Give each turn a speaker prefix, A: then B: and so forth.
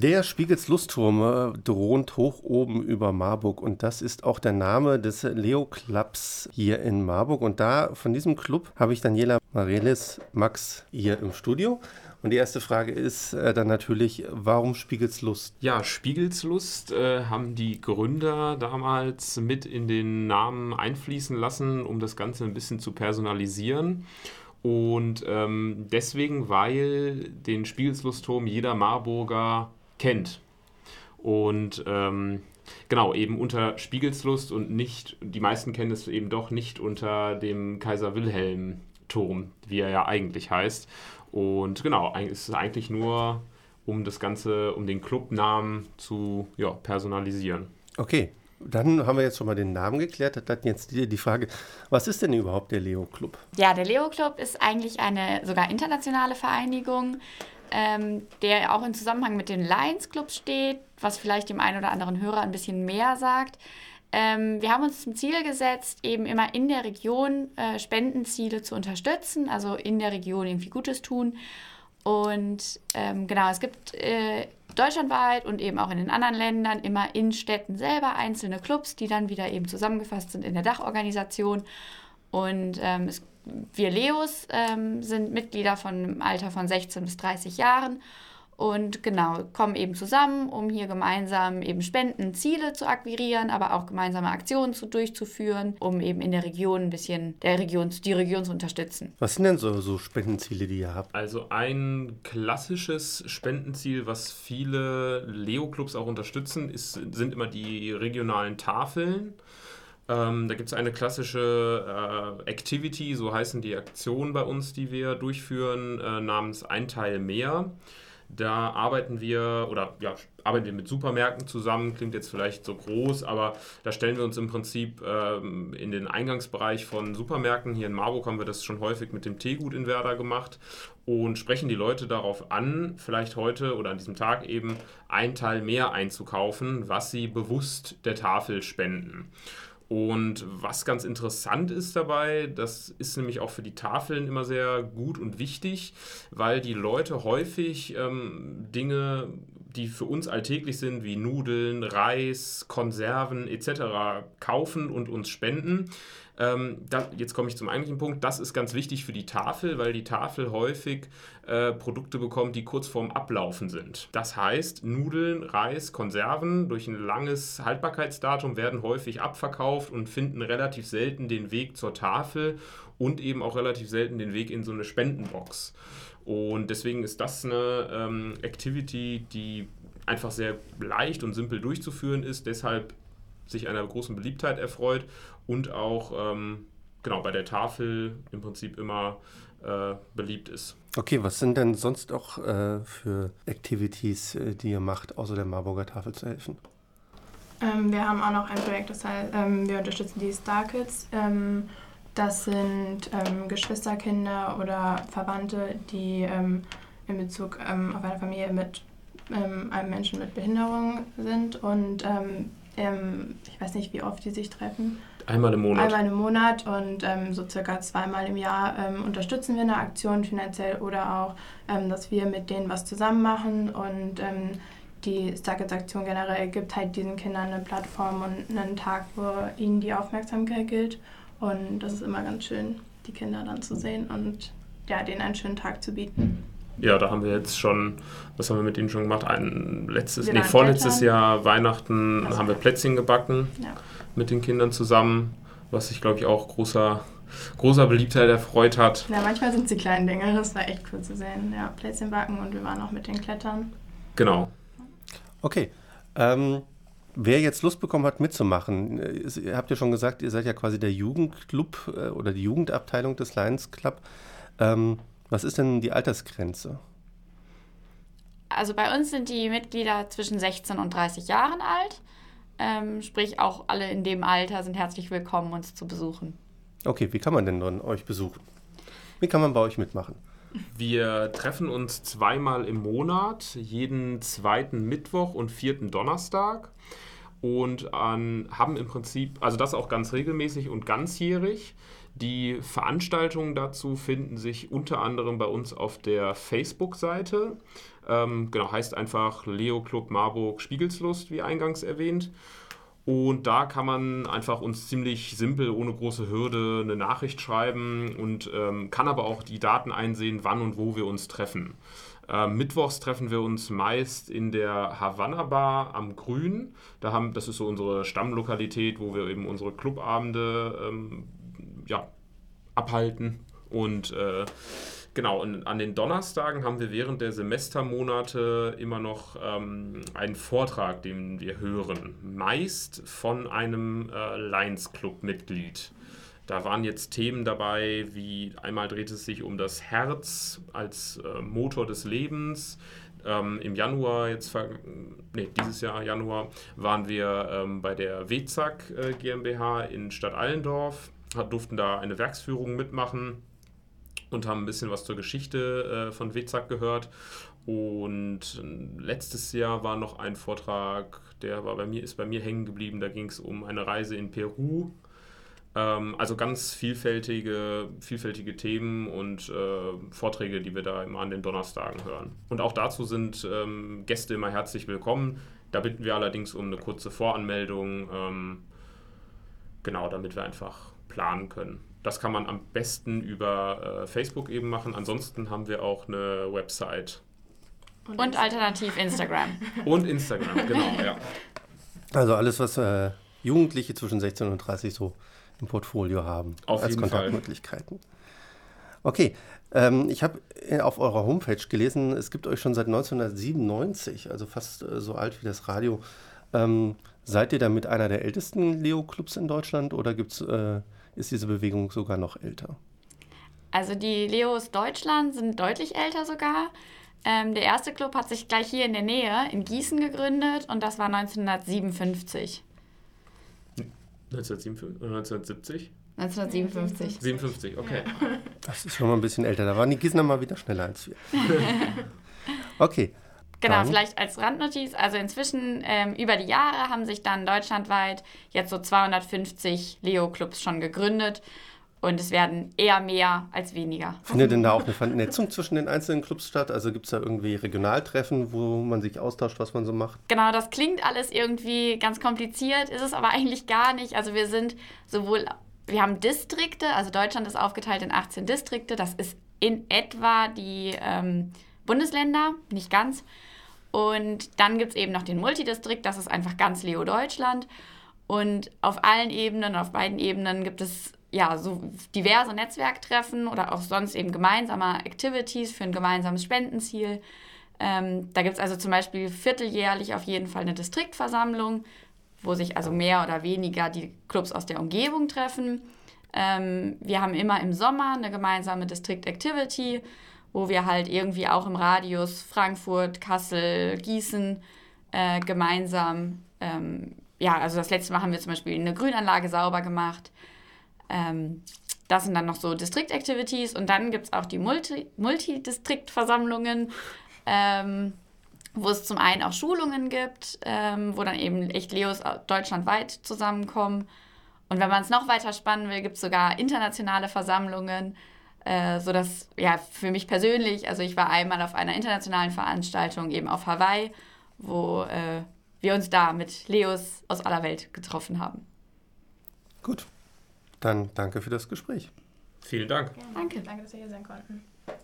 A: Der Spiegels Lustturm thront hoch oben über Marburg und das ist auch der Name des Leo Clubs hier in Marburg. Und da von diesem Club habe ich Daniela Marelis Max hier im Studio. Und die erste Frage ist äh, dann natürlich, warum Spiegels Lust?
B: Ja, Spiegels Lust äh, haben die Gründer damals mit in den Namen einfließen lassen, um das Ganze ein bisschen zu personalisieren. Und ähm, deswegen, weil den Spiegelslustturm jeder Marburger kennt. Und ähm, genau, eben unter Spiegelslust und nicht, die meisten kennen es eben doch nicht unter dem Kaiser Wilhelm Turm, wie er ja eigentlich heißt. Und genau, es ist eigentlich nur, um das Ganze, um den Clubnamen zu ja, personalisieren.
A: Okay, dann haben wir jetzt schon mal den Namen geklärt. Dann jetzt die, die Frage, was ist denn überhaupt der Leo Club?
C: Ja, der Leo Club ist eigentlich eine sogar internationale Vereinigung, ähm, der auch im Zusammenhang mit den Lions Clubs steht, was vielleicht dem einen oder anderen Hörer ein bisschen mehr sagt. Ähm, wir haben uns zum Ziel gesetzt, eben immer in der Region äh, Spendenziele zu unterstützen, also in der Region irgendwie Gutes tun. Und ähm, genau, es gibt äh, deutschlandweit und eben auch in den anderen Ländern immer in Städten selber einzelne Clubs, die dann wieder eben zusammengefasst sind in der Dachorganisation. Und ähm, es, wir Leos ähm, sind Mitglieder von einem Alter von 16 bis 30 Jahren und genau, kommen eben zusammen, um hier gemeinsam eben Spendenziele zu akquirieren, aber auch gemeinsame Aktionen zu, durchzuführen, um eben in der Region ein bisschen der Region, die Region zu unterstützen.
A: Was sind denn so, so Spendenziele, die ihr habt?
B: Also ein klassisches Spendenziel, was viele Leo-Clubs auch unterstützen, ist, sind immer die regionalen Tafeln. Ähm, da gibt es eine klassische äh, Activity, so heißen die Aktionen bei uns, die wir durchführen, äh, namens Ein Teil mehr. Da arbeiten wir oder ja, arbeiten wir mit Supermärkten zusammen, klingt jetzt vielleicht so groß, aber da stellen wir uns im Prinzip ähm, in den Eingangsbereich von Supermärkten. Hier in Marburg haben wir das schon häufig mit dem Teegut in Werder gemacht und sprechen die Leute darauf an, vielleicht heute oder an diesem Tag eben ein Teil mehr einzukaufen, was sie bewusst der Tafel spenden. Und was ganz interessant ist dabei, das ist nämlich auch für die Tafeln immer sehr gut und wichtig, weil die Leute häufig ähm, Dinge, die für uns alltäglich sind, wie Nudeln, Reis, Konserven etc. kaufen und uns spenden. Ähm, das, jetzt komme ich zum eigentlichen Punkt. Das ist ganz wichtig für die Tafel, weil die Tafel häufig äh, Produkte bekommt, die kurz vorm Ablaufen sind. Das heißt, Nudeln, Reis, Konserven durch ein langes Haltbarkeitsdatum werden häufig abverkauft und finden relativ selten den Weg zur Tafel und eben auch relativ selten den Weg in so eine Spendenbox. Und deswegen ist das eine ähm, Activity, die einfach sehr leicht und simpel durchzuführen ist, deshalb sich einer großen Beliebtheit erfreut und auch ähm, genau bei der Tafel im Prinzip immer äh, beliebt ist.
A: Okay, was sind denn sonst auch äh, für Activities, äh, die ihr macht, außer der Marburger Tafel zu helfen?
D: Ähm, wir haben auch noch ein Projekt, das heißt, ähm, wir unterstützen die Star Kids. Ähm, das sind ähm, Geschwisterkinder oder Verwandte, die ähm, in Bezug ähm, auf eine Familie mit einem Menschen mit Behinderung sind und ich weiß nicht, wie oft die sich treffen.
B: Einmal im Monat.
D: Einmal im Monat und ähm, so circa zweimal im Jahr ähm, unterstützen wir eine Aktion finanziell oder auch, ähm, dass wir mit denen was zusammen machen und die Starkets-Aktion generell gibt halt diesen Kindern eine Plattform und einen Tag, wo ihnen die Aufmerksamkeit gilt und das ist immer ganz schön, die Kinder dann zu sehen und ja, denen einen schönen Tag zu bieten.
B: Ja, da haben wir jetzt schon, was haben wir mit ihnen schon gemacht? Ein letztes, nee, vorletztes Jahr Weihnachten also, haben wir Plätzchen gebacken. Ja mit den Kindern zusammen, was sich, glaube ich, auch großer, großer Beliebtheit erfreut hat.
D: Ja, manchmal sind sie kleinen Dinge, das war echt cool zu sehen. Ja, Plätzchen backen und wir waren auch mit den Klettern.
B: Genau.
A: Okay. Ähm, wer jetzt Lust bekommen hat, mitzumachen, ihr habt ja schon gesagt, ihr seid ja quasi der Jugendclub äh, oder die Jugendabteilung des Lions Club. Ähm, was ist denn die Altersgrenze?
C: Also bei uns sind die Mitglieder zwischen 16 und 30 Jahren alt. Ähm, sprich, auch alle in dem Alter sind herzlich willkommen, uns zu besuchen.
A: Okay, wie kann man denn dann euch besuchen? Wie kann man bei euch mitmachen?
B: Wir treffen uns zweimal im Monat, jeden zweiten Mittwoch und vierten Donnerstag und an, haben im Prinzip, also das auch ganz regelmäßig und ganzjährig, Die Veranstaltungen dazu finden sich unter anderem bei uns auf der Facebook-Seite. Ähm, genau, heißt einfach Leo Club Marburg Spiegelslust, wie eingangs erwähnt. Und da kann man einfach uns ziemlich simpel, ohne große Hürde, eine Nachricht schreiben und ähm, kann aber auch die Daten einsehen, wann und wo wir uns treffen. Äh, mittwochs treffen wir uns meist in der Havanna Bar am Grün. Da haben, das ist so unsere Stammlokalität, wo wir eben unsere Clubabende ähm, ja, abhalten. Und äh, Genau, und an den Donnerstagen haben wir während der Semestermonate immer noch ähm, einen Vortrag, den wir hören. Meist von einem äh, Lions Club-Mitglied. Da waren jetzt Themen dabei, wie einmal dreht es sich um das Herz als äh, Motor des Lebens. Ähm, Im Januar, jetzt, nee, dieses Jahr Januar, waren wir ähm, bei der WZAG äh, GmbH in Stadt Allendorf, durften da eine Werksführung mitmachen und haben ein bisschen was zur Geschichte äh, von Wezak gehört. Und letztes Jahr war noch ein Vortrag, der war bei mir, ist bei mir hängen geblieben. Da ging es um eine Reise in Peru. Ähm, also ganz vielfältige, vielfältige Themen und äh, Vorträge, die wir da immer an den Donnerstagen hören. Und auch dazu sind ähm, Gäste immer herzlich willkommen. Da bitten wir allerdings um eine kurze Voranmeldung. Ähm, genau, damit wir einfach planen können. Das kann man am besten über äh, Facebook eben machen. Ansonsten haben wir auch eine Website.
C: Und, Und alternativ Instagram.
B: Und Instagram, genau, ja.
A: Also alles, was äh, Jugendliche zwischen 16 und 30 so im Portfolio haben
B: auf
A: als Kontaktmöglichkeiten. Okay, ähm, ich habe äh, auf eurer Homepage gelesen, es gibt euch schon seit 1997, also fast äh, so alt wie das Radio. Ähm, seid ihr damit einer der ältesten Leo-Clubs in Deutschland oder gibt es äh, ist diese Bewegung sogar noch älter.
C: Also die Leos Deutschland sind deutlich älter sogar. Ähm, der erste Club hat sich gleich hier in der Nähe in Gießen gegründet und das war 1957.
B: 1970?
C: 1957.
B: 57, okay.
A: Das ist schon mal ein bisschen älter. Da waren die Gießener mal wieder schneller als wir. Okay.
C: Genau, dann. vielleicht als Randnotiz. Also inzwischen ähm, über die Jahre haben sich dann deutschlandweit jetzt so 250 Leo-Clubs schon gegründet. Und es werden eher mehr als weniger.
A: Findet denn da auch eine Vernetzung zwischen den einzelnen Clubs statt? Also gibt es da irgendwie Regionaltreffen, wo man sich austauscht, was man so macht?
C: Genau, das klingt alles irgendwie ganz kompliziert, ist es aber eigentlich gar nicht. Also wir sind sowohl, wir haben Distrikte, also Deutschland ist aufgeteilt in 18 Distrikte. Das ist in etwa die ähm, Bundesländer, nicht ganz. Und dann gibt es eben noch den Multidistrikt, das ist einfach ganz Leo Deutschland. Und auf allen Ebenen, auf beiden Ebenen gibt es ja so diverse Netzwerktreffen oder auch sonst eben gemeinsame Activities für ein gemeinsames Spendenziel. Ähm, da gibt es also zum Beispiel vierteljährlich auf jeden Fall eine Distriktversammlung, wo sich also mehr oder weniger die Clubs aus der Umgebung treffen. Ähm, wir haben immer im Sommer eine gemeinsame District Activity wo wir halt irgendwie auch im Radius Frankfurt, Kassel, Gießen äh, gemeinsam, ähm, ja, also das letzte Mal haben wir zum Beispiel eine Grünanlage sauber gemacht. Ähm, das sind dann noch so District-Activities und dann gibt es auch die Multi Multidistrikt-Versammlungen, ähm, wo es zum einen auch Schulungen gibt, ähm, wo dann eben echt Leos deutschlandweit zusammenkommen. Und wenn man es noch weiter spannen will, gibt es sogar internationale Versammlungen, äh, so dass ja für mich persönlich, also ich war einmal auf einer internationalen Veranstaltung eben auf Hawaii, wo äh, wir uns da mit Leos aus aller Welt getroffen haben.
A: Gut, dann danke für das Gespräch.
B: Vielen Dank.
D: Gerne. Danke. Danke, dass wir hier sein konnten.